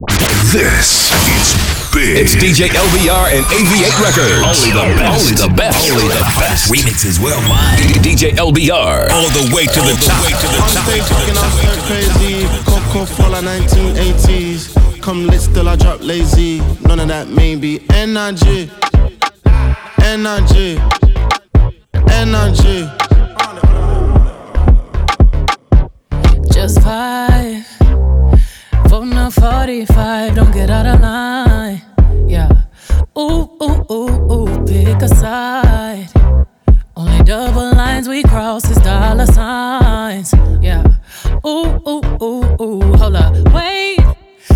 This is big. It's DJ LBR and AV8 Records. Only the best. Only the best. Only the best. Remixes worldwide. DJ LBR. All the way to the top. Way to the top. Stay fucking out so crazy. Coco Fala 1980s. Come lit, still I drop lazy. None of that maybe. Energy. Energy. Energy. Just five. Voting on 45. Don't get out of line. Yeah. Ooh, ooh, ooh, ooh. Pick a side. Only double lines we cross is dollar signs. Yeah. Ooh, ooh, ooh, ooh. Hold up. Wait.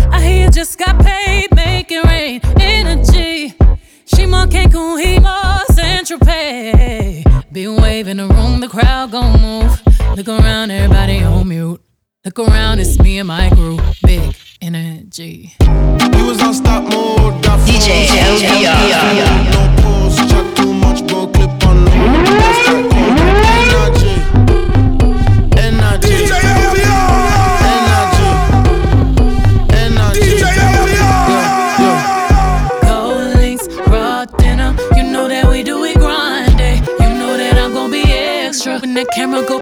I hear you just got paid. Make it rain. Energy. Shima Cancun, Himo, Central Pay. Be waving the room, the crowd gon' move. Look around, everybody on mute. Look around, it's me and my group. Big energy. You was on stop mode. got DJ froze. LBR. No pause. Chat too much, bro. Clip on low. That's that cold. Energy. Energy. Energy. Energy. Yeah, yeah. Gold links, raw dinner. You know that we do it grind? You know that I'm gon' be extra. When that camera go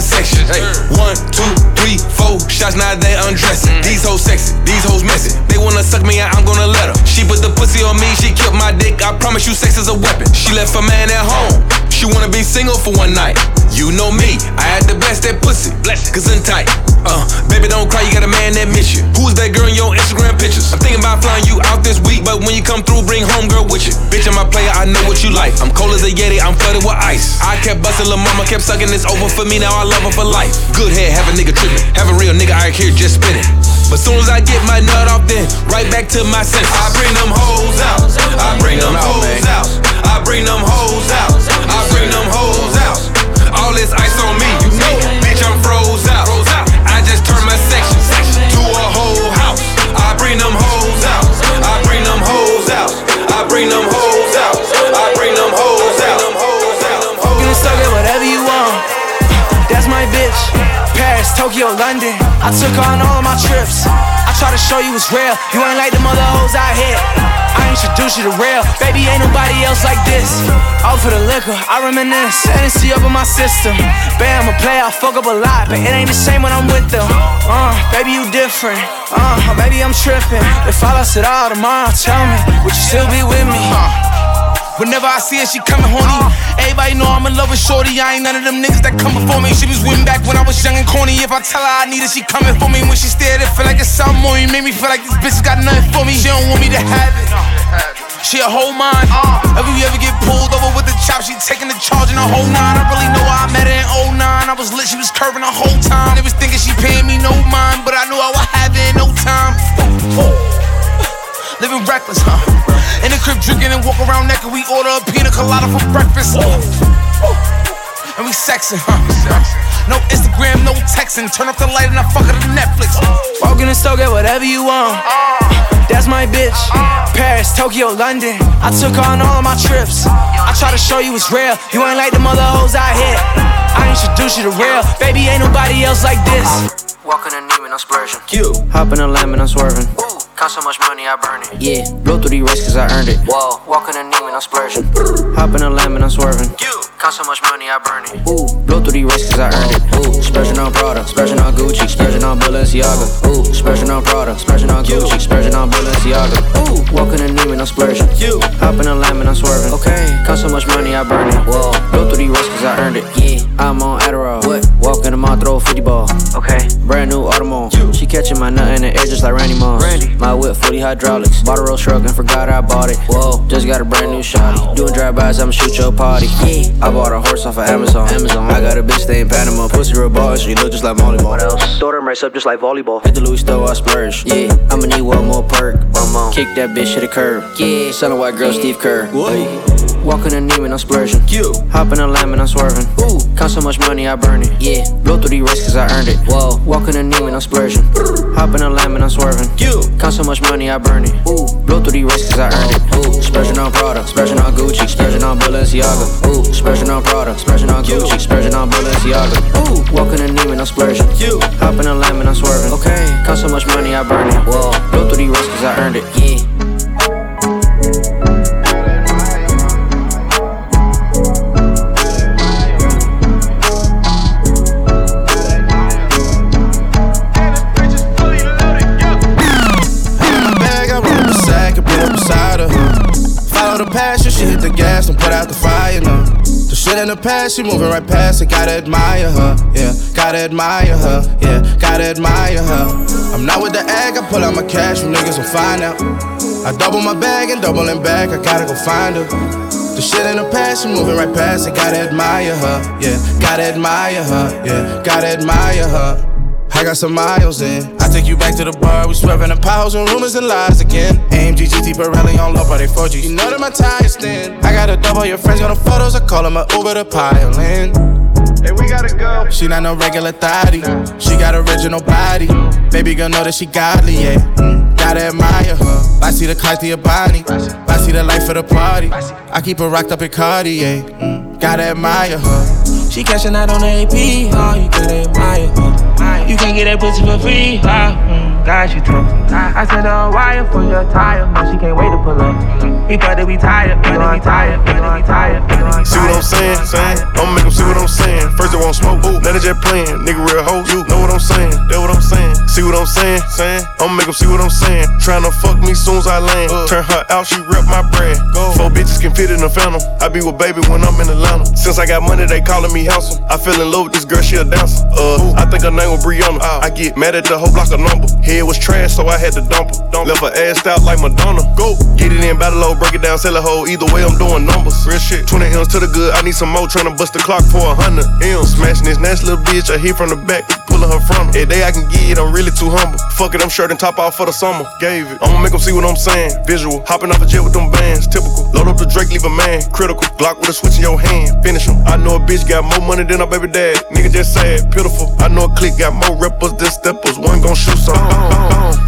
Section. Hey, one, two, three, four shots. Now they undressing. Mm-hmm. These hoes sexy, these hoes messy. They wanna suck me out, I'm gonna let her. She put the pussy on me, she killed my dick. I promise you, sex is a weapon. She left her man at home. She wanna be single for one night. You know me, I had the best that pussy. Bless Cause I'm tight. Uh, baby, don't cry, you got a man that miss you. Who's that girl in your Instagram pictures? I'm thinking about flying you out this week, but when you come through, bring home girl with you. Bitch, I'm a player, I know what you like. I'm cold as a Yeti, I'm flooded with ice. I kept busting, lil' mama kept sucking, it's over for me, now I love her for life. Good head, have a nigga tripping. Have a real nigga out here just spinning. But soon as I get my nut off, then right back to my senses. I bring them hoes out. I bring them hoes out. I bring them hoes out. I bring them hoes out. All this ice on me, you know, bitch, I'm froze out. I just turned my section to a whole house. I bring them hoes out. I bring them hoes out. I bring them hoes out. I bring them hoes out. You can suck it whatever you want. That's my bitch. Paris, Tokyo, London. I took on all of my trips. Try to show you it's real. You ain't like the mother hoes out here. I introduce you to real. Baby, ain't nobody else like this. All for the liquor, I reminisce. Hennessy up in my system. Bam, I'm a player, I fuck up a lot, but it ain't the same when I'm with them. Uh, baby, you different. Uh, maybe I'm tripping. If I lost it all tomorrow, tell me, would you still be with me? Whenever I see her, she coming horny. Everybody know I'm in love with Shorty. I ain't none of them niggas that come before me. She was with back when I was young and corny. If I tell her I need her, she coming for me. When she stared, it feel like it's something more. You made me feel like this bitch got nothing for me. She don't want me to have it. She a whole mind. If we ever get pulled over with the chop, she taking the charge in a whole nine. I really know why I met her in 09. I was lit, she was curving the whole time. They was thinking she paying me no mind, but I knew I would have it in no time. Living reckless, huh? In the crib drinking and walk around naked. We order a pina colada for breakfast. And we sexing, huh? No Instagram, no texting. Turn off the light and I fuck her to Netflix. Walk in the store, get whatever you want. That's my bitch. Paris, Tokyo, London. I took her on all of my trips. I try to show you it's real. You ain't like the mother hoes I hit. I introduce you to real. Baby, ain't nobody else like this. Walking a Neiman, I'm splurging. You. Hop in a lamb and I'm swerving. Got so much money, I burn it. Yeah, blow through the race cause I earned it. Whoa, walking a Neiman, I'm splurging. Hop in a lamb and I'm swerving. Got so much money, I burn it. Ooh, blow through the race cause I earned it. Ooh, splurging on Prada, splurging on Gucci, splurging on Balenciaga. Ooh, splurging on Prada, splurging on Gucci, splurging on Balenciaga. Ooh, walking a Neiman, I'm splurging. You. Hop in a lamb and I'm swerving. Okay, got so much money, I burn it. Whoa, blow through the race cause I earned it. Yeah, I'm on Adderall. What? Walk in the mall, throw a 50 ball. Okay, brand new Audemars. She catching my nut in the air just like Randy Moss. Randy. My whip, 40 hydraulics. Bought a Rolls truck and forgot I bought it. Whoa, just got a brand new shotty. Doing drive-bys, I'ma shoot your party. Yeah, I bought a horse off of Amazon. Amazon. I got a bitch stay in Panama. Pussy real ball, she look just like Molly. What else? Throw them race up just like volleyball. Hit the Louis store, I splurge. Yeah, I'ma need one more perk. One more. Kick that bitch to the curb. Yeah, son of white girl, Steve Kerr. What? Walking a Neiman, I'm splurging. You. Hop in a lamb and I'm swerving. Ooh, count so much money, I burn it. Yeah, blow through the race cause I earned it. Whoa, walking a Neiman, I'm splurging. Hop in a lamb and I'm swerving. You. Count so much money, I burn it. Ooh, blow through the race cause I earned it. Ooh, splurging on Prada, splurging on Gucci, splurging on Balenciaga. Ooh, splurging on Prada, splurging on Gucci, splurging on Balenciaga. Ooh, walking a Neiman, I'm splurging. You. Hop in a lamb and I'm swerving. Okay, count so much money, I burn it. Whoa, blow through the race cause I earned it. Yeah. In the past, she moving right past it. Gotta admire her, yeah. Gotta admire her, yeah. Gotta admire her. I'm not with the egg, I pull out my cash, you niggas will find out. I double my bag and doubling back, I gotta go find her. The shit in the past, she moving right past it. Gotta admire her, yeah. Gotta admire her, yeah. Gotta admire her. I got some miles in. I take you back to the bar, we swerving the piles and rumors and lies again. AMG GT Pirelli on low, but they 4G. You know that my tires thin. I got a double your friends got the photos, I call them a Uber to pile in. Hey, we gotta go. She not no regular thotty. She got original body. Baby girl know that she godly, yeah. Mm, gotta admire her. I see the Cartier body. I see the life of the party. I keep her rocked up in Cartier. Mm, gotta admire her. She cashing out on the AP, oh, you gotta admire her. You can't get that pussy for free, oh, mm, God, you tough. I sent her a wire for your tire, but she can't wait to pull up. We about to be tired, we about to be tired, we about to be tired. See what I'm saying? saying? I'ma make them see what I'm saying. First they won't smoke, ooh, now they just playing. Nigga real hoe, you know what I'm saying? That what I'm saying? See what I'm saying? saying? I'ma make them see what I'm saying. Tryna fuck me soon as I land. Turn her out, she rep my brand. Go. Four bitches can fit in the phantom. I be with baby when I'm in Atlanta. Since I got money, they calling me handsome. I fell in love with this girl, she a dancer. Uh, I think her name was Brianna. I get mad at the whole block of number. Head was trash, so I had to dump her. Left her ass out like Madonna. Go. Get it in, battle low, break it down, sell a whole. Either way, I'm doing numbers. Real shit. 20 M's to the good, I need some more. Tryna bust the clock for a hundred M's. Smashing this nasty little bitch, I hit from the back. Pulling her from day I can get it, I'm really too humble. Fuck it, I'm shirt and top off for the summer. Gave it. I'ma make them see what I'm saying. Visual. Hopping off a jet with them bands. Typical. Load up the Drake, leave a man. Critical. Glock with a switch in your hand. Finish him. I know a bitch got more money than her baby dad. Nigga just sad. Pitiful. I know a clique got more rappers than steppers. One gon' shoot some.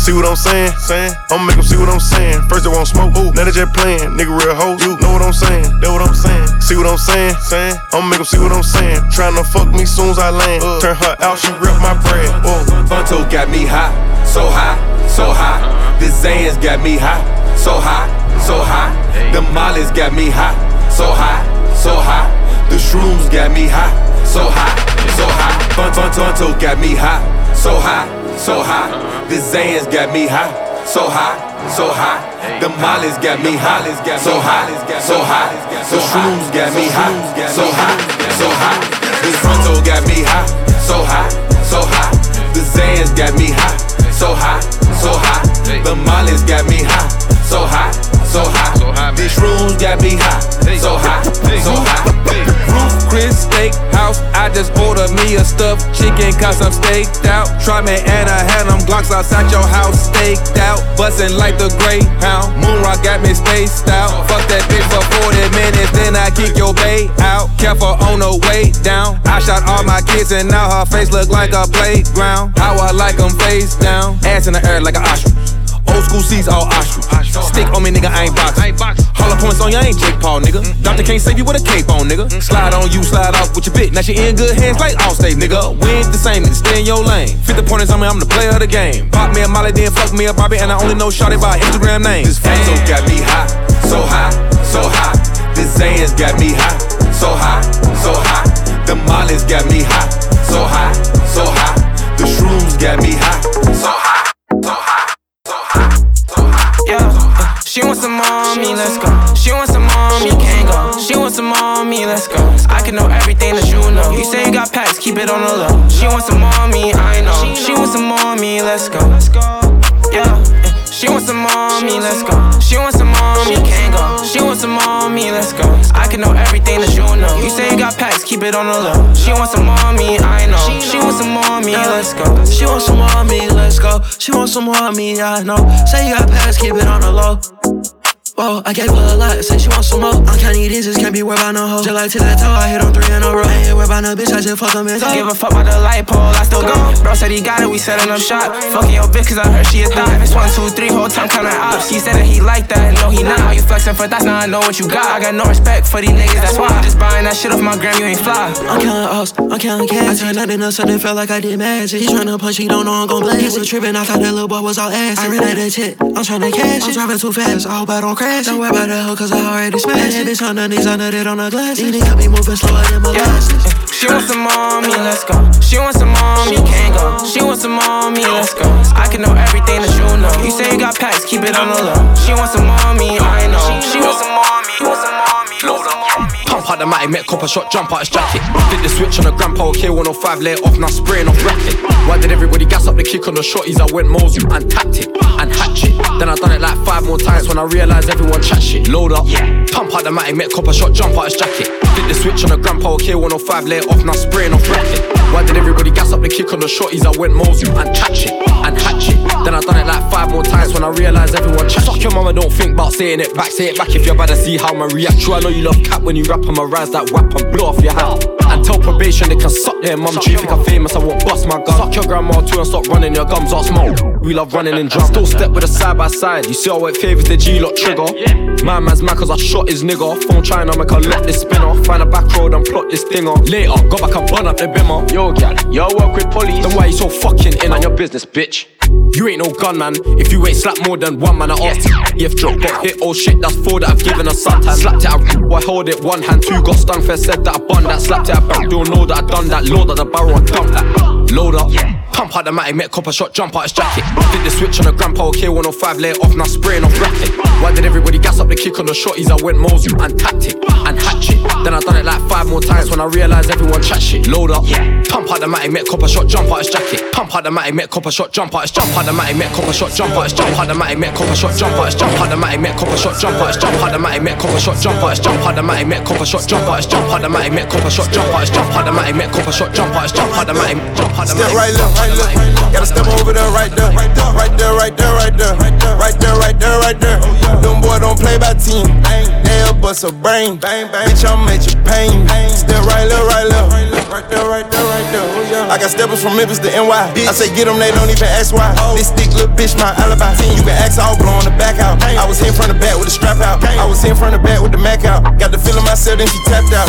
See what I'm saying? saying? I'ma make them see what I'm saying. First they won't smoke. Ooh, now they just playing. Nigga real hoe. You know what I'm saying? That what I'm saying. See what I'm saying? saying? I'ma make them see what I'm saying. Trying to fuck me soon as I land. Uh. Turn her out, she rip my bread. Whoa. Funto got me high, so high, so high. The Xans got me high, so high, so high. The Molly's got me high, so high, so high. The Shrooms got me high, so high, so high. Fun Fun Funto got me high, so high, so high. The Xans got me high, so high, so high. The mollies got me hot, so high, so high. The shrooms got me hot, so high, so high. This fronto got me hot, so high, so high. The Xans got me hot, so high, so high. The mollies got me hot, so high, so high. These shrooms got me hot, so high, so hot. Ruth's Chris Steakhouse. I just ordered me a stuffed chicken cause I'm staked out. Try me and I had them Glocks outside your house staked out. Bustin' like the Greyhound. Moonrock got me spaced out. Fuck that bitch for 40 minutes, then I kick your bait out. Careful on the way down. I shot all my kids and now her face look like a playground. How I like them face down. Ass in the air like an ostrich. Old school seats all ostrich. Stick on me, nigga, I ain't boxing. Hollow points on you, I ain't Jake Paul, nigga. Doctor can't save you with a cape on, nigga. Slide on you, slide off with your bitch. Now she in good hands like Allstate, nigga. We ain't the same, nigga. Stay in your lane. 50 pointers on me, I'm the player of the game. Pop me a molly, then fuck me a Bobby, and I only know Shotty by Instagram name. This photo got me hot, so high, so high. This Xans got me hot, so high, so high. The mollies got me hot, so high, so high. The shrooms got me hot, so high, Yeah, uh, she wants some mommy, let's go. She wants some mommy, can't go. She wants some mommy, let's go. I can know everything that you know. You say you got packs, keep it on the low. She wants some mommy, I know. She wants some mommy, let's go. Yeah. She wants some mommy, let's go. She wants some mommy, can't go. She wants some mommy, let's go. I can know everything that you know. You say you got packs, keep it on the low. She wants some mommy, I know. She wants some mommy, let's go. She wants some mommy, let's go. She wants some mommy, I know. Say you got packs, keep it on the low. Whoa, I gave her a lot, say she wants some more. I'm counting these, just can't be worried about no hoe. Just like till that toe, I hit on three in a row. Ain't here worried about no bitch, I just fuck them in Give a fuck about the light pole, I still go. Bro said he got it, we setting up shop. Fucking your bitch, cause I heard she a thot. It's one, two, three, whole time counting ops. He said that he like that, no, he not. How you flexing for that? Now I know what you got. I got no respect for these niggas, that's why. I'm just buying that shit off my gram, you ain't fly. I'm counting ops, I'm counting cash. I turned nothing into something, felt like I did magic. He tryna punch, he don't know I'm gon' blast. He was tripping, I thought that little boy was all ass. I ran out that shit, I'm tryna cash. I'm driving too fast, I hope I don't crash. Don't worry about that hoe, cause I already smashed it. Bitch on the knees, under it on the glass. These niggas be moving slower than molasses. She wants some mommy, let's go. She wants some mommy, can't go. She wants some mommy, let's go. I can know everything that you know. You say you got packs, keep it on the low. She wants some mommy, I know. She wants some mommy, wants some mommy, wants some mommy. Pump out the matty, met copper shot, jump out his jacket. Did the switch on the grandpa K105, lay it off, now spraying off racket. Why did everybody gas up the kick on the shorties? I went Mosul and tapped it and hatchet. Then I done it like five more times when I realized everyone chat shit. Load up, yeah. pump out the matty, met copper shot, jump out his jacket. Did the switch on the grandpa K105, lay it off, now spraying off racket. Why did everybody gas up the kick on the shorties? I went Mosul and hatchet and hatchet. Then I done it like five more times when I realized everyone chat. Fuck your mama, don't think about saying it back. Say it back if you're about to see how I react. True, I know you love cap when you rap on my rise that whap and blow off your hat. Tell probation they can suck their mum. Do you think I'm famous? I won't bust my gun. Suck your grandma too and stop running your gums off smoke. We love running in drums. Still step with a side by side. You see how it favors the G lot trigger. My man's mad cause I shot his nigga. Phone trying to make a let this spin off. Find a back road and plot this thing off. Later, go back and bun up the bimmer. Yo, gal, yo work with police. Then why you so fucking in on your business, bitch? You ain't no gunman if you ain't slapped more than one man. I asked if drop got hit. Oh shit, that's four that I've given a sometimes. Slapped it, I, I hold it one hand. Two got stung for said that I bun that. Slapped it, I back. Don't know that I done that. Load up the barrel and dump that. Load up. Pump out the matty, met copper shot, jump out his jacket. Did the switch on the grandpa K105, lay it off, now spraying off racket. Why did everybody gas up the kick on the shorties? I went Mosul and it and hatchet. Then I done it like five more times when I realized everyone chat shit. Load up. Pump out the matty, met copper shot, jump out his jacket. Pump out the matty, met copper shot, jump out his jump out the matty, met copper shot, jump out his jump out the matty, met copper shot, jump out his jump out the matty, met copper shot, jump out his jump out the matty, met copper shot, jump out his jump out the matty, met copper shot, jump out his jump out the matty, met copper shot, jump out his jump out the matty, met copper shot, jump out his jump out the matty, jump out the matty. Step right left, right left. Gotta step over there, right there, right there, right there, right there, right there, right there, right there, right there. Oh, them boy don't play by team. They'll bust a brain. Bitch, I'm at your pain. Step right left, right left, right there, right there, right there. Oh, I got steppers from Memphis to NY. I say get them, they don't even ask why. Oh. This stick little bitch, my alibi. You can ask all blowing the back out. I was here from the back with the strap out. I was here from the back with the Mac out. Got the feeling myself, then she tapped out.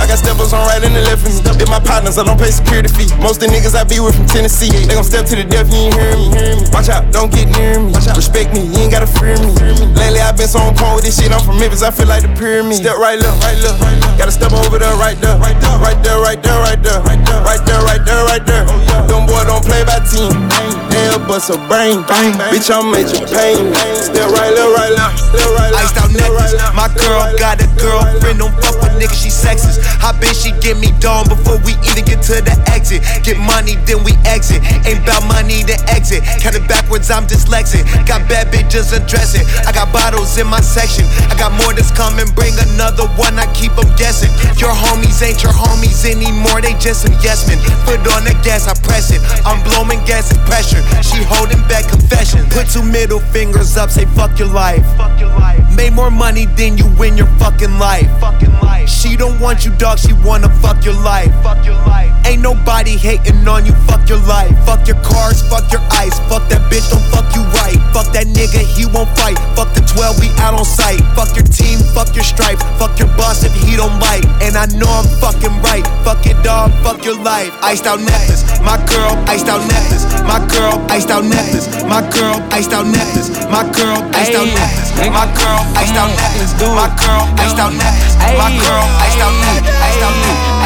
I got steppers on right and the left of me. They my partners, I don't pay security fee. Most of the niggas I be with from Tennessee. They gon' step to the death, you ain't hearing me. Watch out, don't get near me. Respect me, you ain't gotta fear me. Lately I've been so on cold with this shit, I'm from Memphis, I feel like the pyramid. Step right left, right left, right left. Gotta step over there, right there, right there, right there, right there, right there, right there, right there, right there, right there. Oh, Them boy don't play by team. They'll bust a brain, bang, bitch, I'm at your pain. Step right left, right left, left, right left. Iced out necklace. My girl got a girlfriend, don't fuck with niggas, she sexist. I bet she get me down before we even get to the exit. Get money, then we exit. Ain't bout money, to exit. Count it backwards, I'm dyslexic. Got bad bitches undressing. I got bottles in my section. I got more that's coming, bring another one, I keep them guessing. Your homies ain't your homies anymore, they just some yes men. Foot on the gas, I press it. I'm blowing gas and pressure. She holding back confession. Put two middle fingers up, say fuck your life. Made more money than you win your fucking life. She don't want you, dog, she wanna fuck your life. Ain't nobody hating on you, fuck your life. Fuck your cars, fuck your ice. Fuck that bitch, don't fuck you right. Fuck that nigga, he won't fight. Fuck the 12, we out on sight. Fuck your team, fuck your stripes. Fuck your boss if he don't like. And I know I'm fucking right. Fuck it, dog, fuck your life. Iced out necklace. My girl, iced out necklace. My girl, iced out necklace. My girl, iced out necklace. My girl, iced out necklace. My girl, iced out necklace. My girl, iced out necklace. My girl, iced out necklace. Iced out necklace.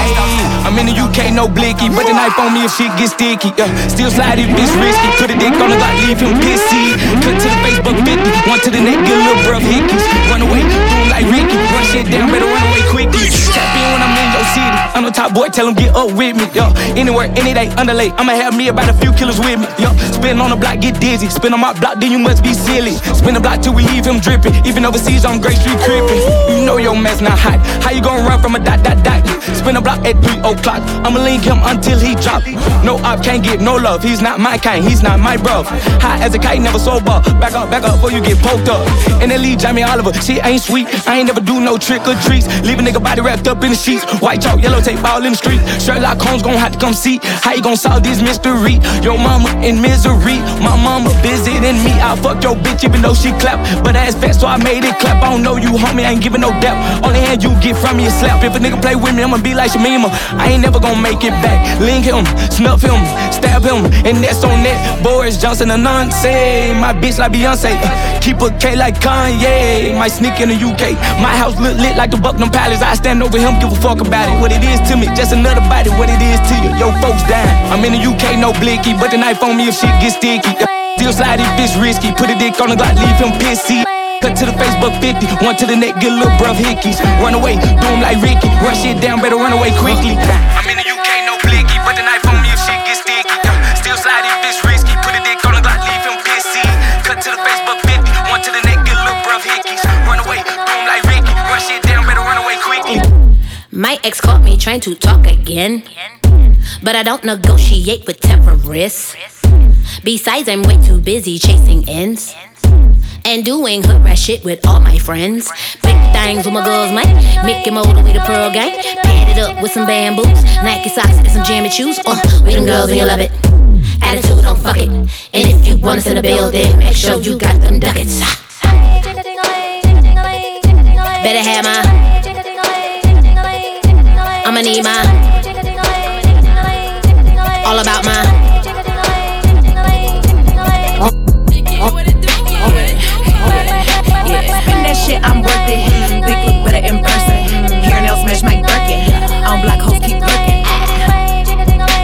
I'm in the UK, no blicky. But the knife on me if shit get sticky. Yeah, still slide it, bitch risky. Put a dick on the block, leave him pissy. Cut to the Facebook 50. One to the neck, get a little bruv hickeys. Run away, do him like Ricky. Run shit down, better run away quickly. Tap in when I'm in your city. I'm the top boy, tell him get up with me. Yo, anywhere, any day, underlay. I'ma have me about a few killers with me. Yo, spin on the block, get dizzy. Spin on my block, then you must be silly. Spin the block till we leave him dripping. Even overseas on Great Street creeping. You know your mess not hot. How you gonna run from a dot, dot, dot? Spin the block at 3 o'clock. I'ma link him until he drop. No op can't get no love. He's not my kind, he's not my bro. High as a kite, never sober. Back up, back up before you get poked up. And then leave Jamie Oliver. Shit ain't sweet. I ain't never do no trick or treats. Leave a nigga body wrapped up in the sheets. White chalk, yellow tape all in the street. Sherlock Holmes gon' have to come see how you gon' solve this mystery. Your mama in misery. My mama than me. I fuck your bitch even though she clap. But ass fat, so I made it clap. I don't know you, homie. I ain't giving no depth. Only hand you get from me is slap. If a nigga play with me, I'ma be like Shamima. I ain't never gon' make it back. Link him, snuff him, stab him, and that's on that. Boris Johnson and Nonce. My bitch like Beyonce. Keep a K like Kanye. Might sneak in the UK. My house look lit like the Buckingham Palace. I stand over him, give a fuck about it. What it is to me, just another body. What it is to you, yo folks dying. I'm in the UK, no blicky, but the knife on me if shit gets sticky. Still slide if it's risky. Put a dick on the Glock, leave him pissy. Cut to the Facebook 50, one to the neck, get a little bruv hickeys. Run away, do him like Ricky. Rush it down, better run away quickly. I'm in the UK, My ex caught me trying to talk again. But I don't negotiate with terrorists. Besides, I'm way too busy chasing ends. And doing hood rat shit with all my friends. Big things with my girls, man. Mickey Mold with the Pearl Gang. Pad it up with some bamboos. Nike socks and some jammy shoes. Uh, we them girls and you love it. Attitude, don't fuck it. And if you want us in the building, make sure you got them ducats. Better have my. I'ma need my. All about my. Spend that shit, I'm worth it. Big look better in person. Hair nails match my Birkin. On black hoes keep lurking.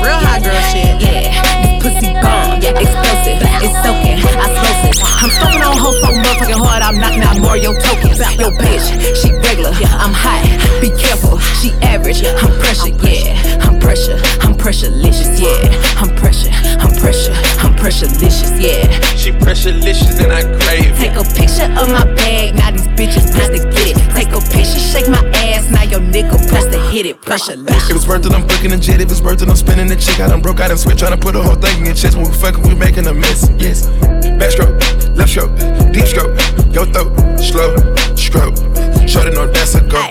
Real hot girl shit. Yeah, this pussy bomb. Explosive. It's soaking. I smoke it. I'm smoking on hoes so motherfucking hard. I'm knocking out your tokens. Yo, bitch, she regular. I'm hot. Be careful. She average. I'm pressure. Yeah, I'm pressure. I'm pressurelicious. Yeah, I'm pressure. I'm pressure. I'm pressurelicious. Yeah. She pressurelicious and I crave. Take a picture of my bag, now these bitches press to get it. Take a picture, shake my ass, now your nigga press to hit it. Pressure If it's worth it, I'm booking a jet. If it's worth it, I'm spinning the chick. I done broke out and switch, trying to put the whole thing in your chest. When we fucking, we making a mess. Yes. Backstroke, left stroke, deep stroke, your throat, slow stroke. Shorty know that's a go.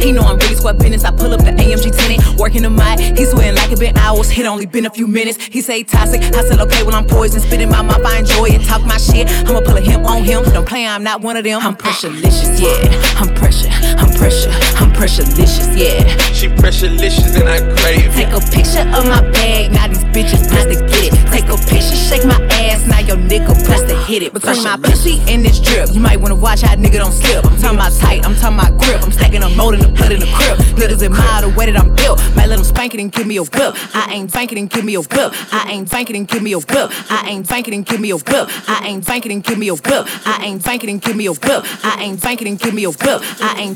He know I'm really square business. I pull up the AMG tenant, working the mic. He sweating like it been hours. It only been a few minutes. He say toxic. I said okay when I'm poison, spitting my mouth. I enjoy it. Talk my shit. I'ma pull a him on him. Don't play. I'm not one of them. I'm pressurelicious. Yeah. I'm pressure. I'm pressure. I'm pressurelicious, yeah. She pressurelicious and I crave. Take a picture of my bag, now these bitches press to get it. Take a picture, shake my ass, now your nigga press to hit it. Between my pussy and this drip, you might wanna watch how nigga don't slip. I'm talking about tight, I'm talking about grip. I'm stacking a mold in the blood in the crib. Niggas admire the way that I'm built. Might let them spank it and give me a whip. I ain't banking and give me a whip. I ain't banking and give me a whip. I ain't banking and give me a whip. I ain't banking and give me a whip. I ain't banking and give me a whip. I ain't banking and give me a whip. I ain't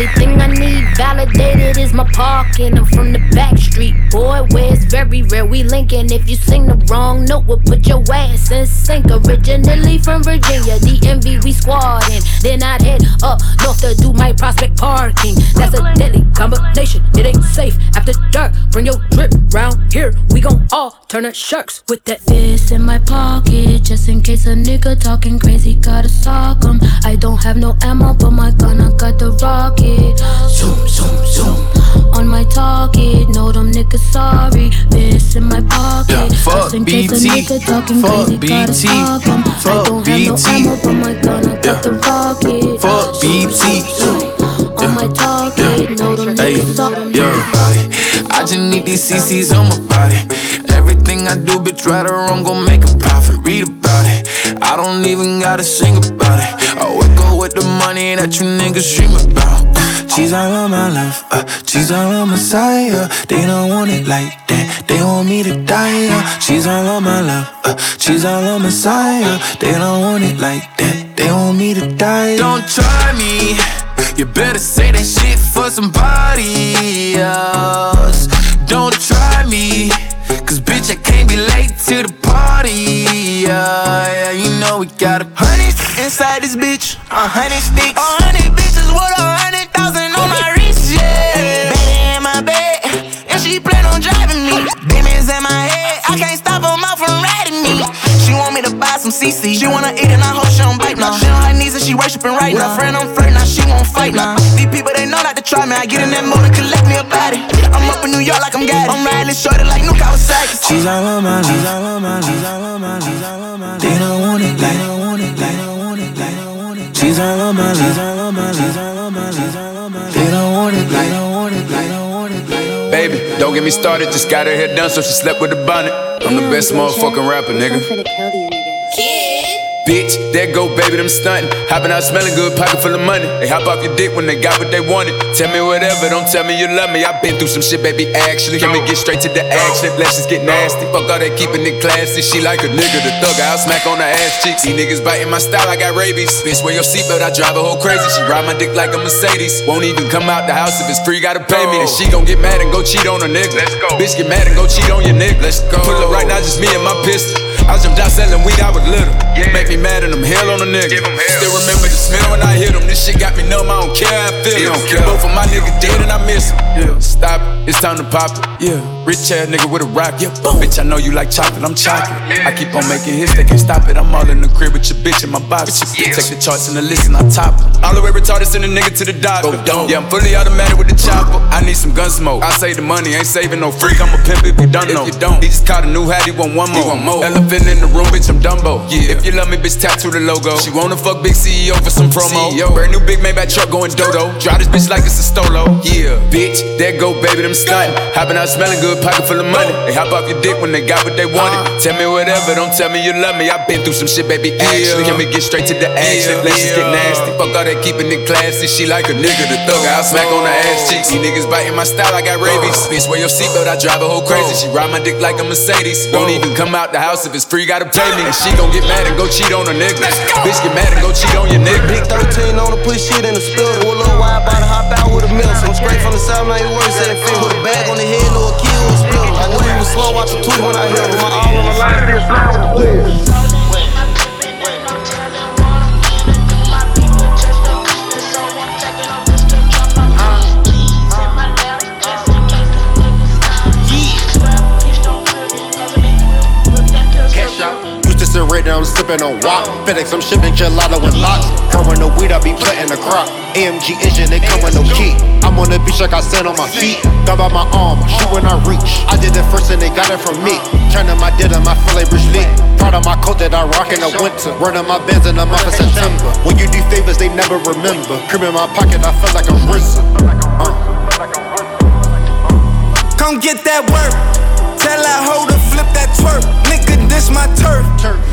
only thing I need validated is my parking. I'm from the back street, boy, where it's very rare we linking. If you sing the wrong note, we'll put your ass in sync. Originally from Virginia, the DMV we squatting. Then I'd head up north to do my prospect parking. That's a deadly combination. It ain't safe after dark. Bring your drip round here. We gon' all turn to sharks with that fist in my pocket, just in case a nigga talking crazy. Gotta sock 'em. I don't have no ammo, but my gun I got the rocket. Zoom, zoom, zoom. On my target, know them niggas sorry. This in my pocket, Yeah, fuck just in case a BT, nigga talking fuck crazy. BT, 'em. I fuck don't have no BT. ammo, but my gun I got the rocket. Fuck BT. On my target, know them Hey, niggas sorry. yeah. Need these CCs on my body. Everything I do, bitch, right or wrong, gon' make a profit. Read about it. I don't even gotta sing about it. I wake up with the money that you niggas dream about. She's all on my love, uh, she's all on my side. They don't want it like that, they want me to die. Uh, she's all on my love, uh, she's all on my side. They don't want it like that, they want me to die. Don't try me. You better say that shit for somebody else. Don't try me. Cause bitch, I can't be late to the party. Yeah, yeah, you know we got a honey inside this bitch. A hundred sticks. A hundred want me to buy some CC. She wanna eat and I hope she don't bite now. She on her knees and she worshiping right now. Friend, I'm flirting now. She won't fight now. These people, they know not to try me. I get in that motor, collect me a body. I'm up in New York like I'm got I'm riding shorty like New Kawasaki. She's all on my She's all on my She's all on my She's all on my They don't want it like, they don't want it like, they don't want it they don't want it. She's all on my She's all on my She's all on my She's all on my They don't want it like, they don't want it they don't want it like. Baby, don't get me started, just got her hair done so she slept with a bonnet. I'm the best motherfucking rapper, nigga. Bitch, there go baby, them stunting. Hopping out smelling good, pocket full of money. They hop off your dick when they got what they wanted. Tell me whatever, don't tell me you love me. i been through some shit, baby, actually. Can we get straight to the action? Let's just get nasty. Fuck all that keeping it classy. She like a nigga, the thug. I'll smack on her ass cheeks. These niggas biting my style, I got rabies. Bitch, wear your seatbelt, I drive a whole crazy. She ride my dick like a Mercedes. Won't even come out the house if it's free, gotta pay me. And she gon' get mad and go cheat on a nigga. Let's go. Bitch, get mad and go cheat on your nigga. Let's go. Pull up right now, just me and my pistol. I jumped out selling weed, I was little. Yeah. Make me mad and I'm hell on a nigga. Still remember the smell when I hit him. This shit got me numb, I don't care how I feel. it. Both of my niggas dead and I miss him. Stop it, it's time to pop it. Yeah, rich ass nigga with a rock. Yeah, boom. Bitch, I know you like chocolate, I'm chocolate. I keep on making hits, they can't stop it. I'm all in the crib with your bitch in my box. Take the charts and the list and I top them. All the way retarded, send a nigga to the doctor. Yeah, I'm fully automatic with the chopper. I need some gun smoke. I save the money, ain't saving no freak. I'm a pimp if you don't know. If you don't, he just caught a new hat, he want one more. want more. Elephant in the room, bitch, I'm Dumbo. Yeah, if you love me, bitch, tattoo the logo. She wanna fuck big CEO for some promo. CEO. Brand new big Maybach truck going dodo. Drive this bitch like it's a stolo. Yeah, bitch, there go baby, them stunting. Hopping out smelling good, pocket full of money. They hop off your dick when they got what they wanted. Uh. Tell me whatever, don't tell me you love me. I've been through some shit, baby. Actually, can we get straight to the action? Let's just get nasty. Fuck all that keeping it classy. She like a nigga, the thug. I'll smack on her ass cheeks. These niggas biting my style, I got rabies. Uh. Bitch, wear your seatbelt, I drive a whole crazy. She ride my dick like a Mercedes. Don't even come out the house if it's free, gotta pay me. And she gon' get mad and go cheat on a nigga. Bitch, get mad and go cheat on your nigga. Big 13 on the push shit in the splitter. With a little wide body, hop out with a mill. So I'm straight from the south, man, you worse at it. Put a bag on the head, no a kid with a. I knew he was slow, watch the two when I hit him. My arm on the line, this slide with the sipping on wop. FedEx, I'm shipping gelato with lots. Growing the weed, I be planting the crop. AMG engine, they come with no key. I'm on the beach like I stand on my feet. Got by my arm, shoot when I reach. I did it first and they got it from me. Turning my denim, on my like Rich Lee. Proud of my coat that I rock in the winter. Running my bands in the month of September. When you do favors, they never remember. Cream in my pocket, I feel like I'm. Uh. Come get that work. Tell that hoe to flip that twerk this my turf.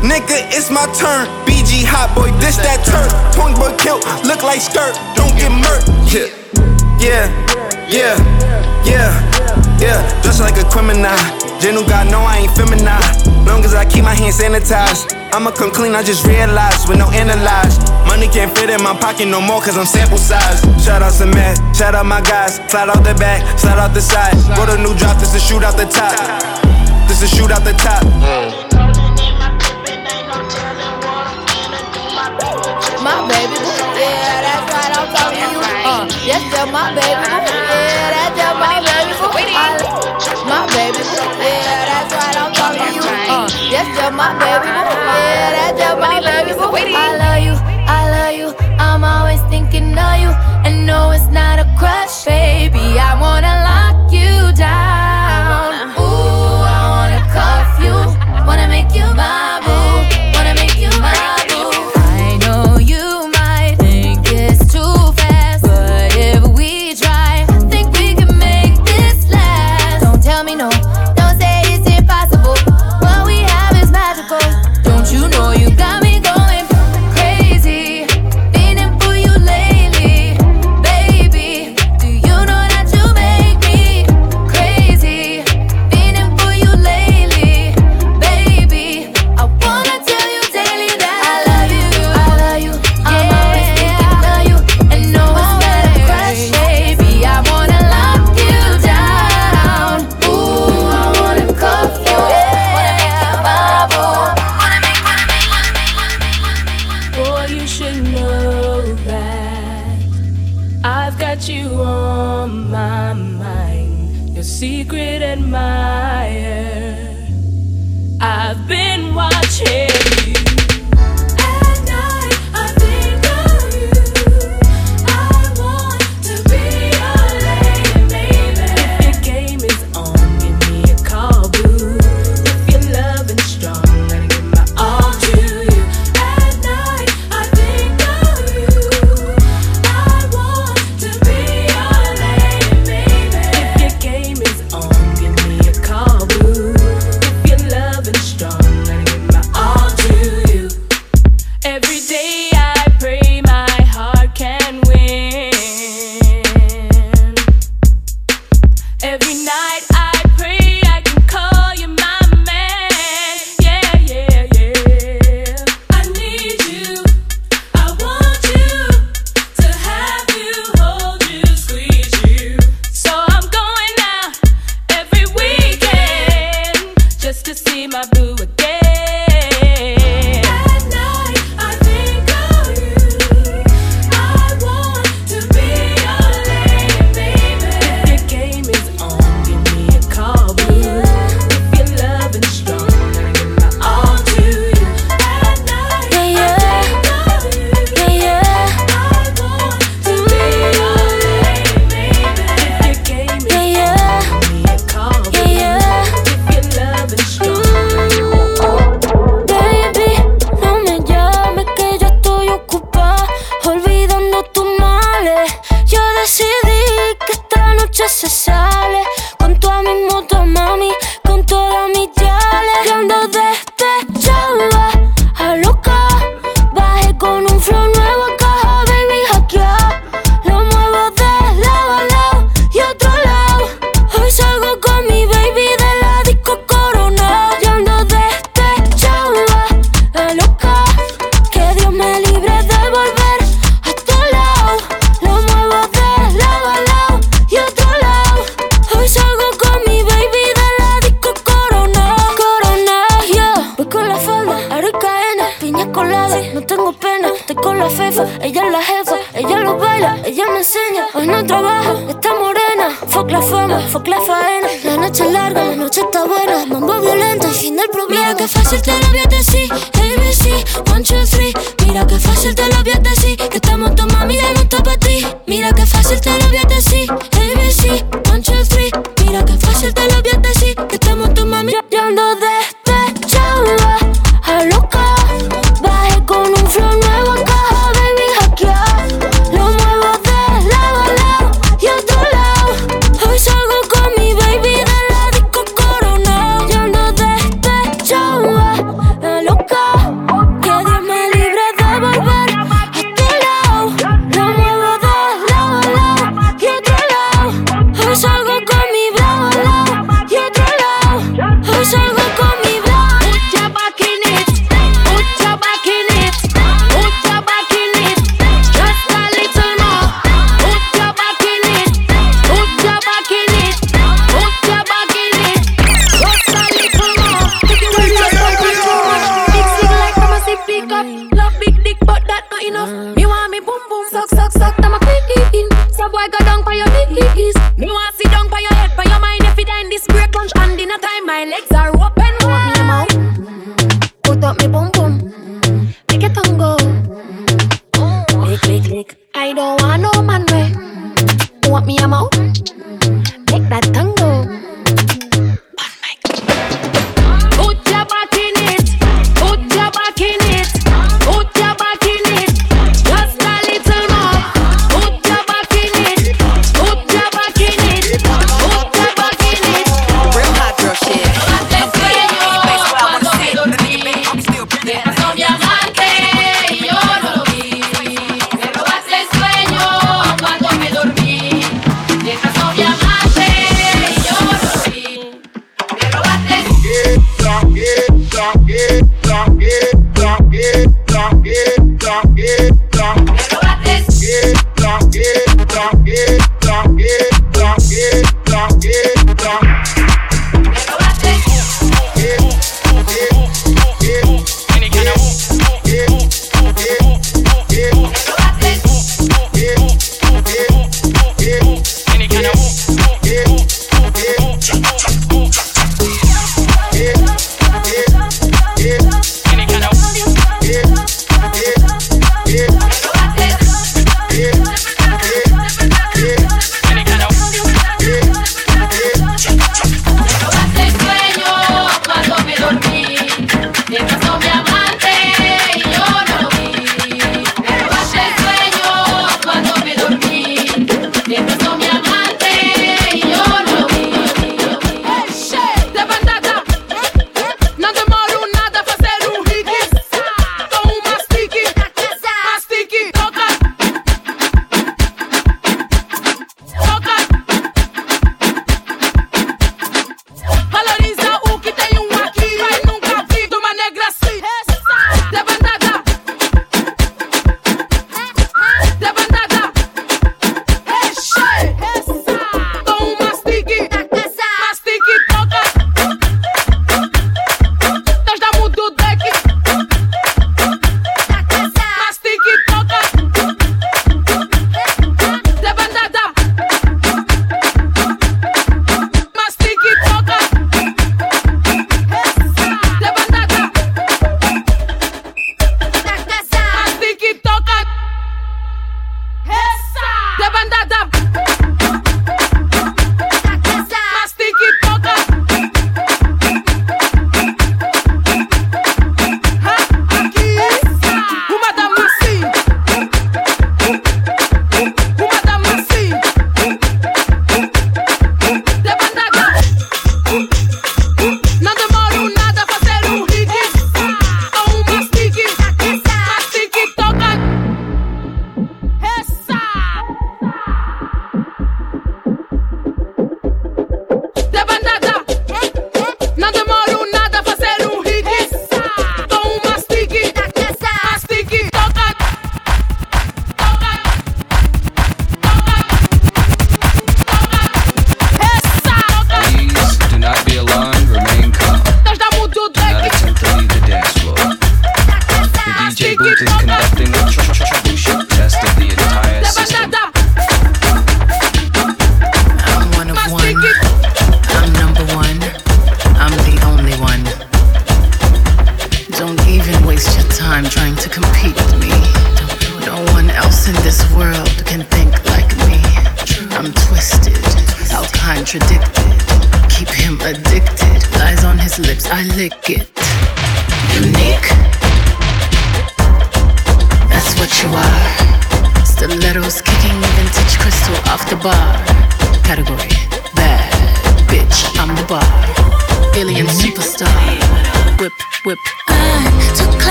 Nigga, it's my turn. BG hot boy, this that turf. Twin boy kilt, look like skirt. Don't get murked. Yeah, yeah, yeah, yeah, yeah. Just like a criminal. Gentle God, no, I ain't feminine. Long as I keep my hands sanitized. I'ma come clean, I just realized with no analyze. Money can't fit in my pocket no more, cause I'm sample size. Shout out to Matt, shout out my guys. Slide out the back, slide out the side. Go to new drop, this is shoot out the top to shoot out the top. My baby, yeah, that's right, I'm talking to you. Uh, that's just my baby, yeah, that's just my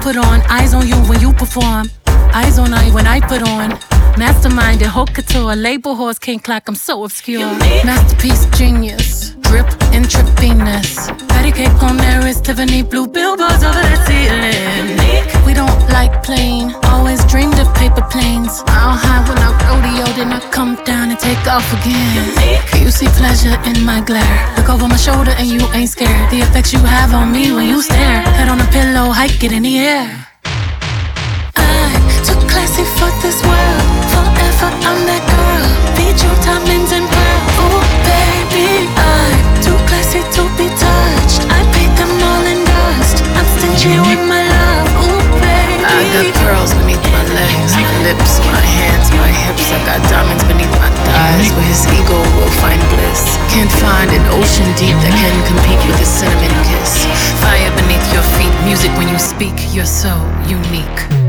put on. Eyes on you when you perform. Eyes on I when I put on. Mastermind and haute couture. Label horse can't clock, I'm so obscure. Masterpiece genius. Drip intravenous. Patty cake on there is Tiffany blue billboards over the ceiling. We don't like plain. Always dreamed of paper planes. I'll high when I rodeo, then I come down and take off again. You see pleasure in my glare. Look over my shoulder and you ain't scared. The effects you have on me when you stare. Head on a pillow, hike it in the air. Too classy for this world. Forever, I'm that girl. Feed you diamonds and pearls. Oh, baby, too I got pearls beneath my legs, my lips, my hands, my hips. I got diamonds beneath my thighs, where his ego will find bliss. Can't find an ocean deep that can compete with a cinnamon kiss. Fire beneath your feet, music when you speak. You're so unique.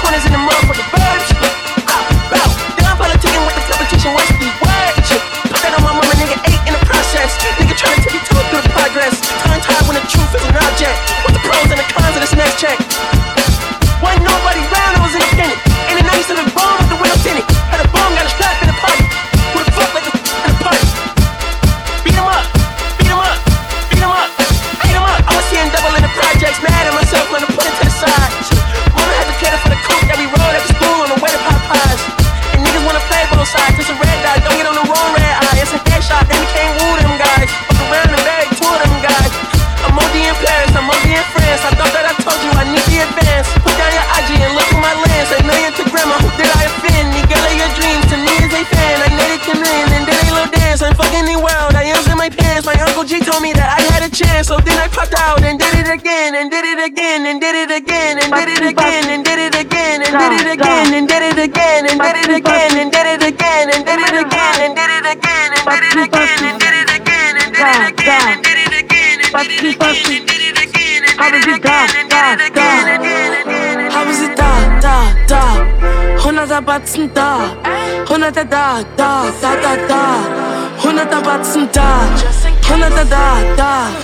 Corners in the motherfucking uh, uh, verge. I'm politicking with the competition. What's the word? Put that on my mama, nigga. Eight in the process. Nigga trying to take me through the progress. When the truth is an object. The pros and the cons of this next check. again and did it again and did it again and did it again and did it again and did it again and did it again and did it again and did it again and did it again and did it again and did it again and did it again and did it again and did it again and did it again and did it again haben sie da, da, da. Hunderter Batzen da, Hunderter da, da, da, da, da. Hunderter Batzen da, Hunderter da, da.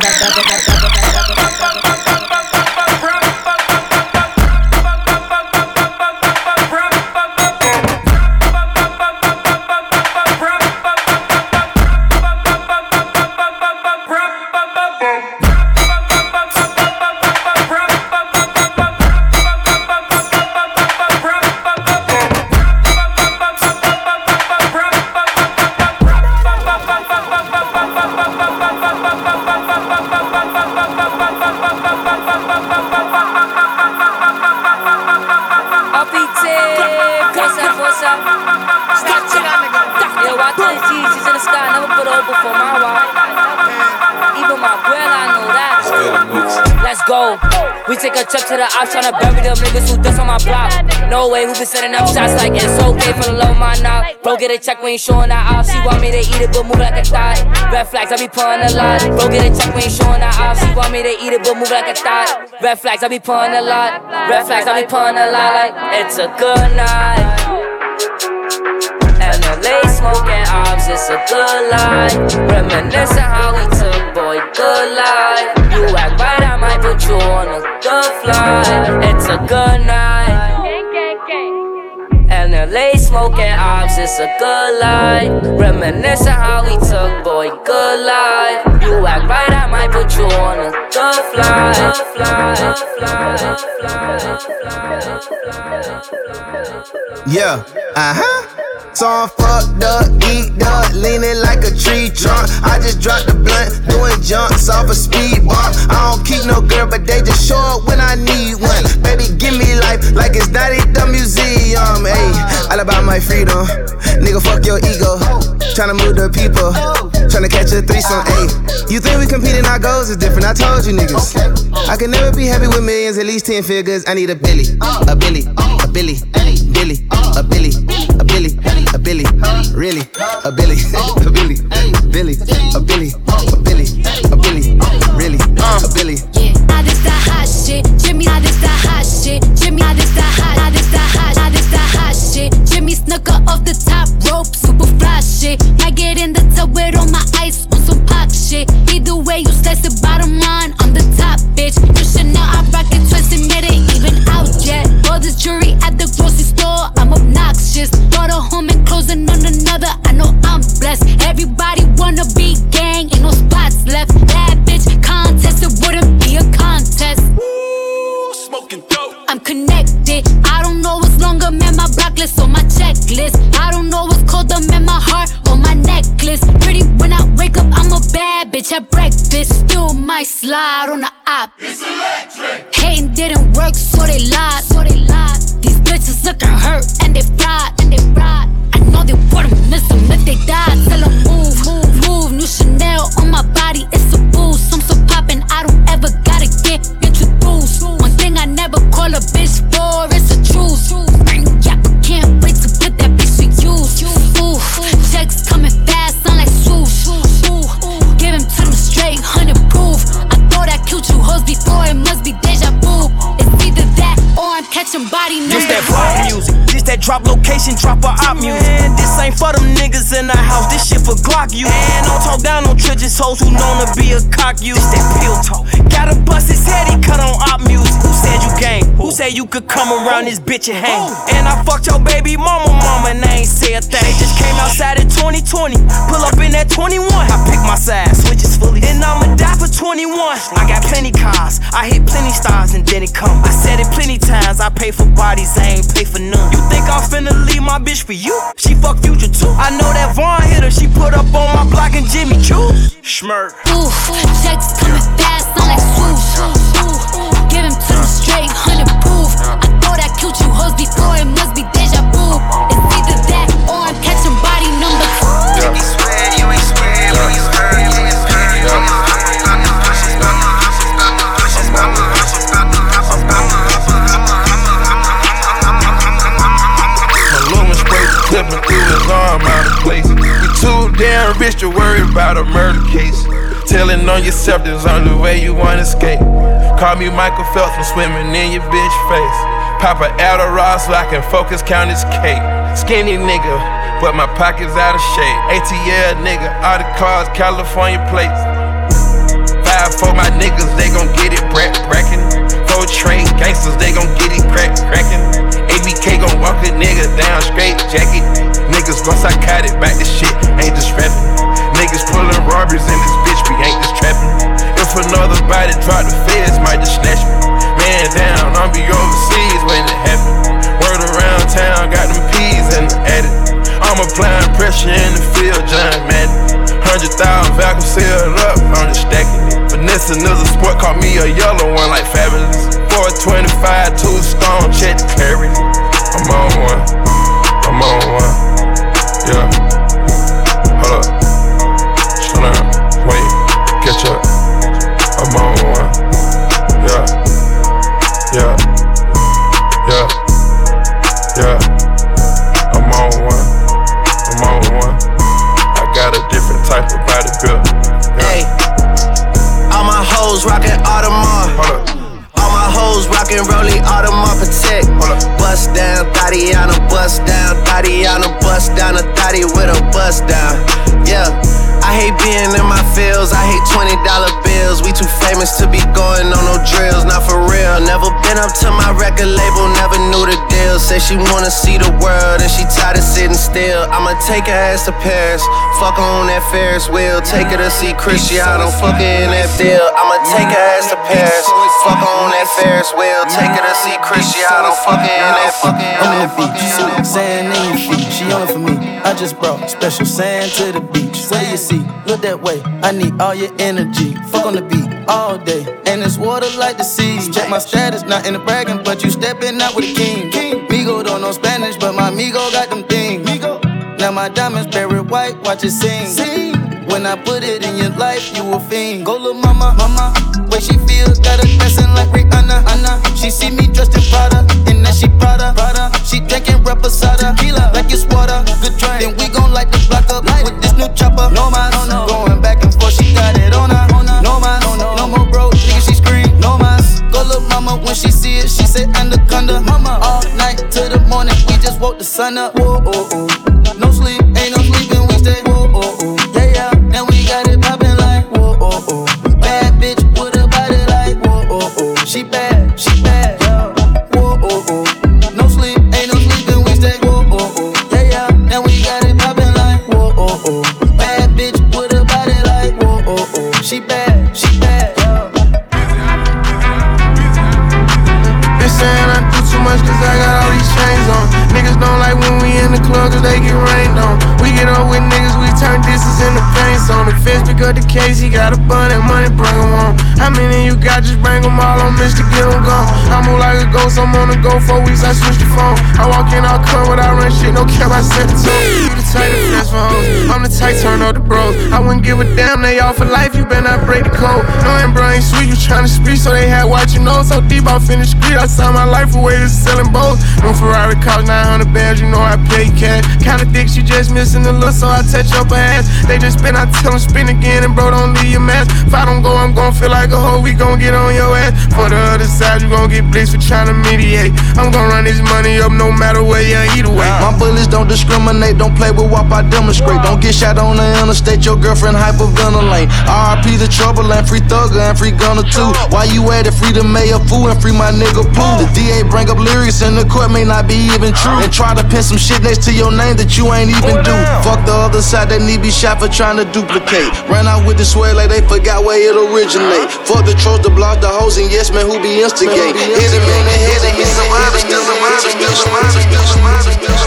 ta ta a lot. Bro, get a check, we ain't showing that off. She want me to eat it, but move like a thought. Red flags, I be pulling a lot. Red flags, I be pulling a lot. Like it's a good night. Late smoking ops, it's a good life. Reminiscing how we took, boy, good life. You act right, I might put you on a good flight. It's a good night. Late smoking ops, it's a good life. Reminiscing how we took, boy, good life. You act right, I might put you on a good flight. Yeah, uh huh. So I'm fucked up, geeked up, leaning like a tree trunk. I just dropped the blunt, doing jumps off a speed bump. I don't keep no girl, but they just show up when I need one. Baby, give me life like it's not at the museum. Hey, all about my freedom. Nigga, fuck your ego. Tryna move the people, tryna catch a threesome. Hey, you think we competing our goals is different? I told you niggas. I can never be happy with millions, at least 10 figures. I need a Billy, a Billy, a Billy, Billy, a Billy, a Billy a Billy, really, a Billy, a Billy, Billy, a Billy, a Billy, a Billy, really, a Billy. Yeah, now this that hot shit. Jimmy, now this that hot shit. Off the top rope, super fly shit. Might get in the tub with all my ice on some pop shit. Either way, you slice the bottom line, I'm the top bitch. You should know I rock it twisted, made it even out yet. All this jewelry at the grocery store, I'm obnoxious. Brought her home and closing on another, I know I'm blessed. Everybody wanna be gang, ain't no spots left. Bad bitch contest, it wouldn't be a contest. Ooh, Smoking dope. I'm connected. I don't know what's longer, man. My on my checklist. I don't know what's called them in My heart on my necklace. Pretty when I wake up, I'm a bad bitch at breakfast. Still might slide on the op. It's electric. Hating didn't work, so they lied. So they lied. These bitches looking hurt and they fried and they fried. I know they wouldn't miss them if they died. Tell them move, move, move. New Chanel killed before, it must be deja vu. It's either that or I'm catching body This number that pop music. This that drop location, drop a op music. Man, this ain't for them niggas in the house. This shit for Glock you. And don't talk down on Tridges hoes who known to be a cock you. This that pill talk. Gotta gang? You could come around this bitch and hang? Oh. And I fucked your baby mama, mama, and I ain't say a thing. They just came outside in 2020. Pull up in that 21. I pick my side, switches fully. And I'ma die for 21. I got plenty cars. I hit plenty stars and then it come. I said it plenty times. I pay for bodies, I ain't pay for none. You think I'm finna leave my bitch for you? She fuck future too. I know that Vaughn hit her. She put up on my block and Jimmy Choo. Schmirk. Ooh, checks coming fast, sound like swoosh. Ooh, give him to them straight, hundred proof. I thought I killed you hoes before, it must be deja vu. It's either that or I'm catching body number two. You you ain't swear when you heard you ain't My lumen spray clipping through his arm out of place. You too damn rich to worry about a murder case. Telling on yourself there's only way you wanna escape. Call me Michael Phelps from swimming in your bitch face. Pop a Adderall so I can focus, count his cake. Skinny nigga, but my pockets out of shape. ATL nigga, all the cars, California plates. Five for my niggas, they gon' get it brack brackin'. Four trade gangsters, they gon' get it crack crackin'. ABK gon' walk a nigga down straight jacket. Niggas gon' psychotic back this shit, ain't just rapping. Niggas pullin' robberies in this bitch, we ain't just trapping. If another body drop the feds, might just snatch me. Man down, I'm be overseas when it happen. Word around town, got them peas in the attic. I'm applying pressure in the field, John Madden. Hundred thousand vacuum sealed up, I'm just stacking it. Vanessa is a sport, call me a yellow one like fabulous. 425, two stone, check the clarity. I'm on one, I'm on one, yeah. hoes rockin' Audemars. All my hoes rockin' Rollie Audemars Patek. Bust down, thotty on a bust down, thotty on a bust down, a thotty with a bust down. Yeah. I hate being in my fields, I hate $20 bills. We too famous to be going on no drills, not for real. Never been up to my record label, never knew the deal. Say she wanna see the world and she tired of sitting still. I'ma take her ass to Paris, fuck her on that Ferris wheel. Take her to see Cristiano, fuck her in that deal. I'ma take her ass to Paris, fuck her on that Ferris wheel. Take her to see Cristiano, fuck her in that, fuck she on for me. I just brought special sand to the beach. Where you see, look that way. I need all your energy. Fuck on the beat all day. And it's water like the sea. Check my status, not in the bragging, but you stepping out with a king. Migo don't know Spanish, but my Migo got them things. Now my diamonds buried white, watch it sing. When I put it in your life, you a fiend. Go little mama, mama, way she feels, got her dressing like Rihanna, Anna. She see me dressed in Prada, and then she Prada, Prada. She drinking reposada, tequila, like it's water. Good drink, then we gon' light the block up with this new chopper. No mas, oh, going back and forth, she got it on her. No mas, oh, no more broke, nigga, she scream. No mas, go little mama when she see it, she say anaconda. Mama, all night till the morning, we just woke the sun up. Whoa, oh, oh. No sleep, ain't no sleeping, we stay. Whoa, oh, oh. Much cause I got all these chains on. Niggas don't like when we in the club cause they get rained on. We get on with niggas, turn distance into paint on. The fence up the case, he got a bun and money, bring 'em on. How many you got? Just bring 'em all on, Mr. Get 'em gone. I move like a ghost, I'm on the go for weeks, I switch the phone. I walk in, I'll come without run shit, no care, I set the tone. You the type to for hoes, I'm the type turn up the bros. I wouldn't give a damn, they all for life, you better not break the code. No, and bro ain't sweet, you tryna speak, so they had watch you know. So deep, I finished street, I signed my life away to selling both. No Ferrari cost 900 bands, you know I pay cash. Kinda dicks, you just missing the look, so I touch up her ass. They just spin, I tell them spin again, and bro, don't leave your mask. If I don't go, I'm gon' feel like a hoe, we gon' get on your ass. For the other side, you gon' get blitzed for trying to mediate. I'm gon' run this money up no matter where you either way. My bullets don't discriminate, don't play with WAP, I demonstrate. Don't get shot on the interstate, your girlfriend hyperventilate. RIP the trouble and free Thugger and free Gunna too. Why you at it? Free the mayor fool and free my nigga Pooh. The DA bring up lyrics and the court may not be even true. And try to pin some shit next to your name that you ain't even do. Fuck the other side, they need be shot for trying to duplicate. Ran out with the swear like they forgot where it originate. Fuck the trolls, the blogs, the hoes, and yes man who be instigate. Hit him in the head and he survived, still survived, still survived, still survived, still.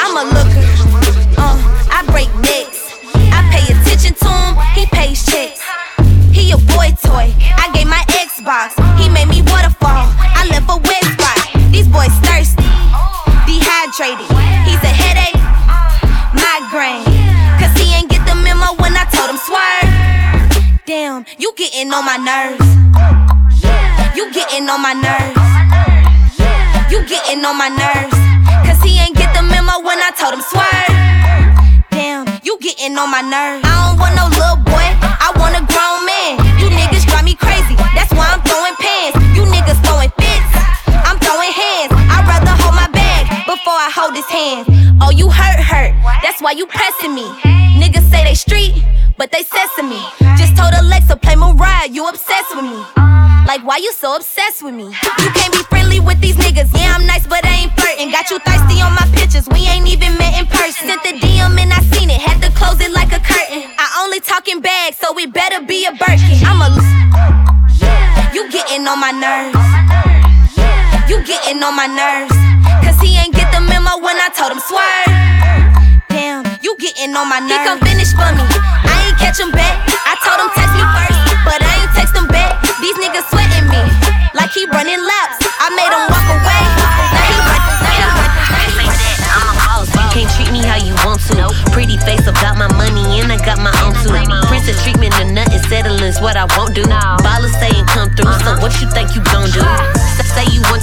I'm a looker. Uh, I break necks. I pay attention to him. He pays checks. He a boy toy. I gave my Xbox. He made me waterfall. I left a wet spot. These boys thirsty, dehydrated. He's a migraine. Cause he ain't get the memo when I told him swerve. Damn, you getting on my nerves. You getting on my nerves. You getting on my nerves. Cause he ain't get the memo when I told him swerve. Damn, you getting on my nerves. I don't want no little boy, I want a grown man. You niggas drive me crazy, that's why I'm throwing pants. You niggas throwing fits, I'm throwing hands. Before I hold his hand. Oh, you hurt, hurt, that's why you pressing me. Niggas say they street, but they sesame. Just told Alexa, play Mariah, you obsessed with me. Like, why you so obsessed with me? You can't be friendly with these niggas. Yeah, I'm nice, but I ain't flirting. Got you thirsty on my pictures. We ain't even met in person. Sent the DM and I seen it. Had to close it like a curtain. I only talking bags, so it better be a Birkin. I'm a. You getting on my nerves. You getting on my nerves. Cause he ain't get the memo when I told him swerve. Damn, you getting on my nerves. He come finish for me. I ain't catch him back. I told him text me first, but I ain't text him back. These niggas sweating me like he running laps. I made him walk away. Now he now he now he. I'm a boss. You can't treat me how you want to. Pretty face, got my money and I got my own too. Princess treatment and nothing settling's what I won't do. Ballers saying come through, so uh-huh. what you think you gon' do?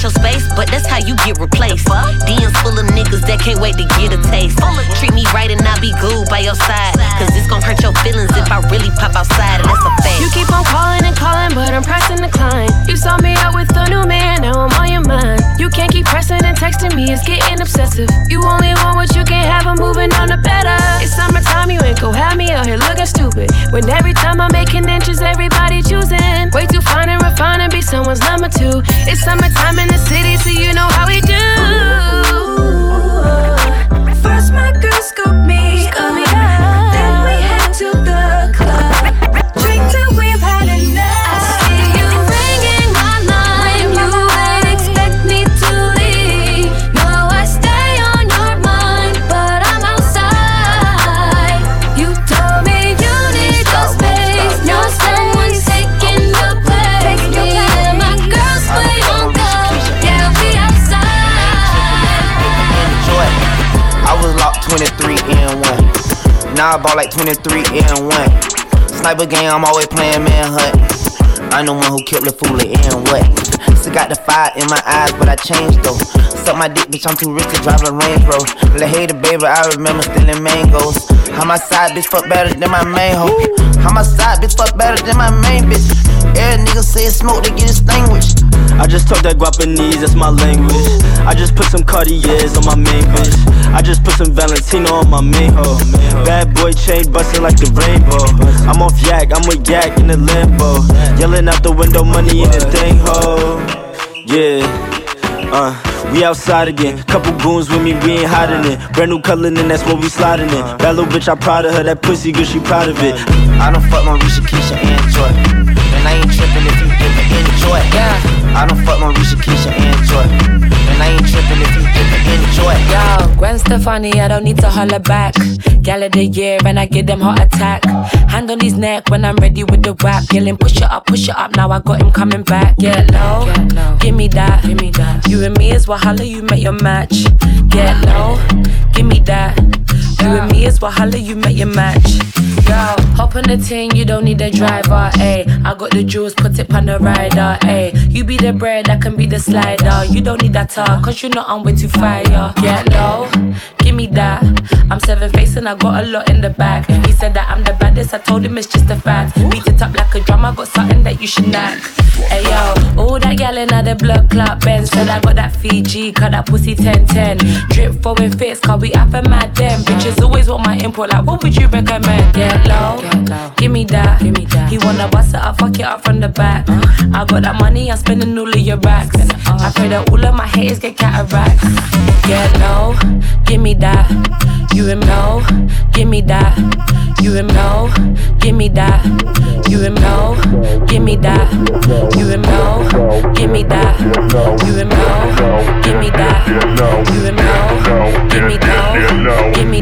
want your space, but that's how you get replaced. DMs full of niggas that can't wait to get a taste. Treat me right and I'll be good by your side. Cause it's gonna hurt your feelings if I really pop outside, and that's a fact. You keep on calling and calling, but I'm pressing decline. You saw me out with a new man, now I'm on your mind. You can't keep pressing and texting me, it's getting obsessive. You only want what you can have, I'm moving on to better. It's summertime, you ain't gon' have me out here looking stupid. When every time I'm making inches, every someone's number two. It's summertime in the city, so you know how we do. I bought like 23 in one. Sniper game, I'm always playing manhunt. I'm the one who killed the fool in what? Still got the fire in my eyes, but I changed though. Suck my dick, bitch, I'm too rich to drive a Range Rover. Let hater, baby, I remember stealing mangoes. How my side bitch fuck better than my main hoe. How my side bitch fuck better than my main bitch. Every nigga say smoke, they get extinguished. I just talk that Guapanese, that's my language. I just put some Cartiers on my main bitch. I just put some Valentino on my main hoe. Bad boy chain bustin' like the rainbow. I'm off yak, I'm with yak in the limbo. Yelling out the window, money in the thing, ho. Yeah, uh. We outside again, couple goons with me, we ain't hiding it. Brand new color, and that's what we sliding in. That little bitch, I proud of her, that pussy good, she proud of it. I don't fuck Marisha, Keisha, and Joy. And I ain't tripping enjoy. Yeah. I don't fuck Marisha, Keisha, and Joy. And I ain't tripping if you didn't enjoy. Yo, Gwen Stefani, I don't need to holler back. Gal of the year, and I give them heart attack. Hand on his neck when I'm ready with the rap. Yelling, push it up, push it up. Now I got him coming back. Get low, give me that, give me that. You and me is Wahala, you met your match. Get low, give me that. You and me is Wahala, you met your match. Yo, hop on the ting, you don't need a driver, ayy. I got the jewels, put it on the rider, ayy. You be the bread, I can be the slider. You don't need that talk, cause you know I'm way too fire. Get low, give me that. I'm seven face and I got a lot in the bag. He said that I'm the baddest, I told him it's just a fact. Beat it up like a drum, I got something that you should knack. Hey yo, all that yelling in the blood clot Ben said I got that Fiji, cut that pussy 1010. Drip flowing fits, cause we have a mad them. Bitches always want my input, like what would you recommend? Get low, give me that. Give me that. He wanna bust it up, fuck it up from the back. I got that money, I'm spending all of your racks. I pray that all of my haters get cataracts. Get low, give me that. You him low, give me that. You him low, give me that. You him low, give me that. You him low, give me that. You him low, give me that. You him low, give me low, give me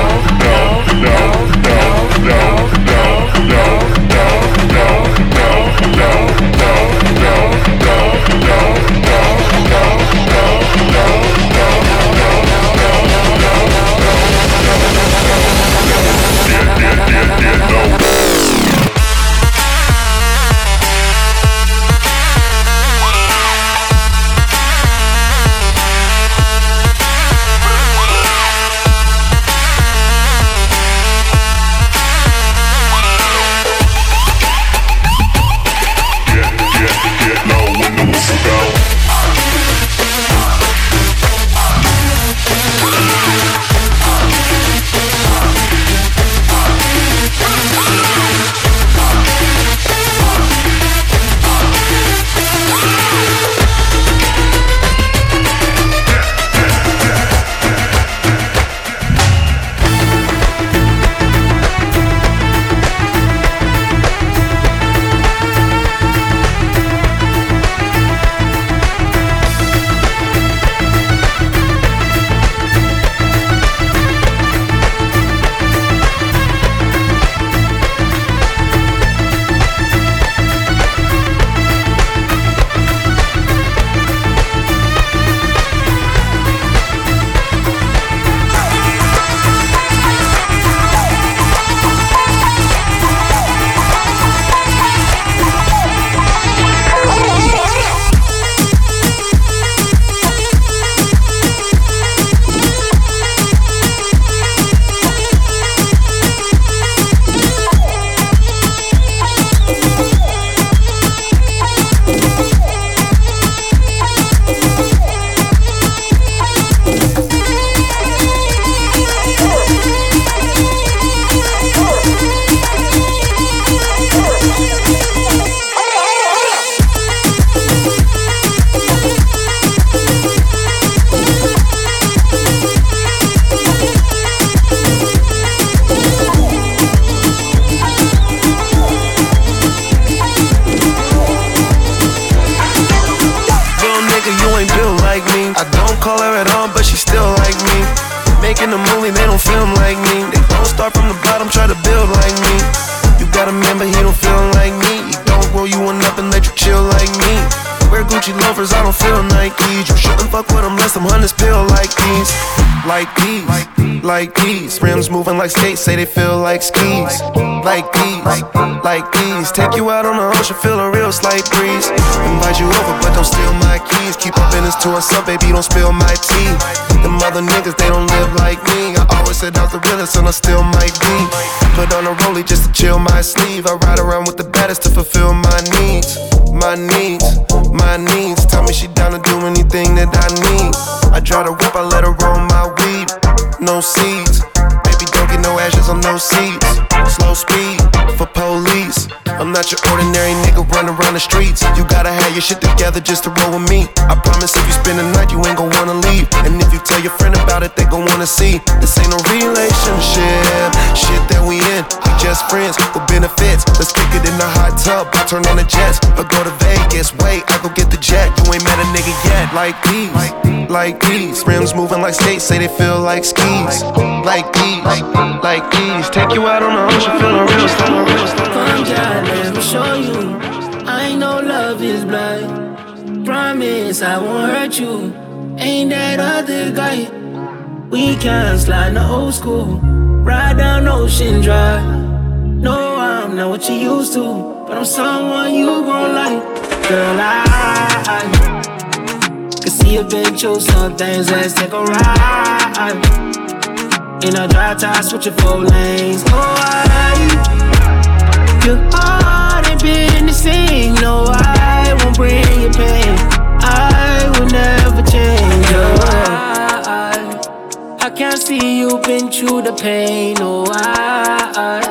feel like skis, like these, like these. Take you out on the ocean, feel a real slight breeze. Invite you over, but don't steal my keys. Keep up in this to up, baby, don't spill my tea. Them other niggas, they don't live like me. I always said I was the realest, and I still might be. Put on a rollie just to chill my sleeve. I ride around with the baddest to fulfill my needs, my needs, my needs. Tell me she down to do anything that I need. I try to whip, I let her roll my weed. No seeds, no ashes on no seeds. Slow speed for police. I'm not your ordinary nigga running around the streets. You gotta have your shit together just to roll with me. I promise if you spend the night, you ain't gon' wanna leave. And if you tell your friend about it, they gon' wanna see. This ain't no relationship, shit that we in. We just friends with benefits. Let's kick it in the hot tub. I turn on the jets, or go to Vegas. Wait, I go get the jet. You ain't met a nigga yet. Like these, like these. Rims moving like skates, say they feel like skis. Like these, like these. Take you out on the real, Come down, let me show you. I know love is blind. Promise I won't hurt you. Ain't that other guy? We can slide the old school. Ride down Ocean Drive. No, I'm not what you used to, but I'm someone you gon' like. Girl, I, can see you've been through some things. Let's take a ride. In a dry tie, switching four lanes. Oh, I. Your heart ain't been the same. No, I won't bring you pain. I will never change. Oh, I, I can't see you been through the pain. No, I,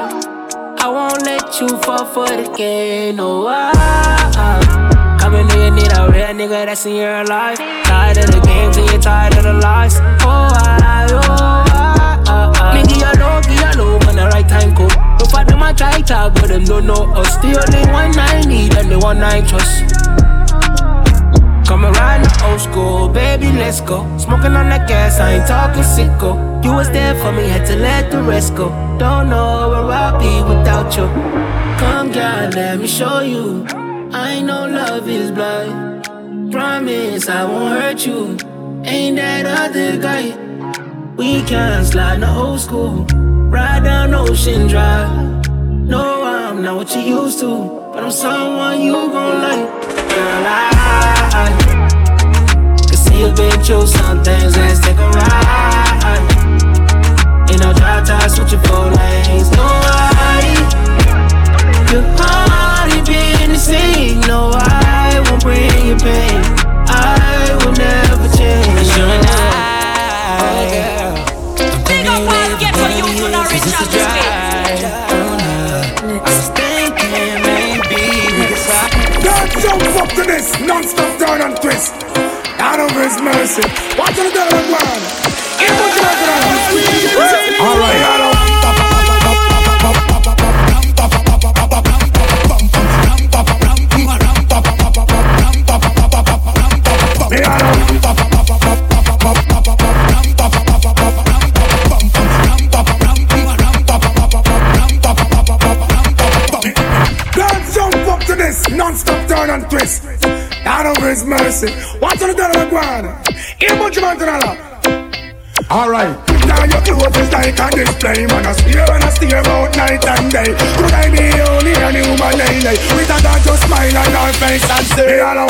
I won't let you fall for the game. No, I, come in here, you need a real nigga that's in your life. Tired of the games and you're tired of the lies. Oh, I, oh, I, I, I. Nigga, you know, you know when the right time come. No for them I try talk, but them don't know us. The only one I need and the one I trust. Come around the old school, baby, let's go. Smoking on that gas, I ain't talking sicko. You was there for me, had to let the rest go. Don't know where I'll be without you. Come, girl, let me show you. I know love is blind. Promise I won't hurt you. Ain't that other guy? We can slide the old school. Ride down Ocean Drive. No, I'm not what you used to, but I'm someone you gon' like. Girl, I, can see you've been through some things. Let's take a ride. In a dry tie, switching four lanes. No, I, your heart ain't been the same. No, I won't bring you pain. I will never change. You and I, girl. Big up all get for you, you know, rich and Don't jump up to this non-stop turn and twist. Out of his mercy. Watch the girl and one. All right. Out his mercy. Watch the girl and one. Here much man to the Alright, now your clothes is like a display Man, I steer and I steer about night and day. Could I be only a human lady eh, eh? With a dog just smile on her face and say Hello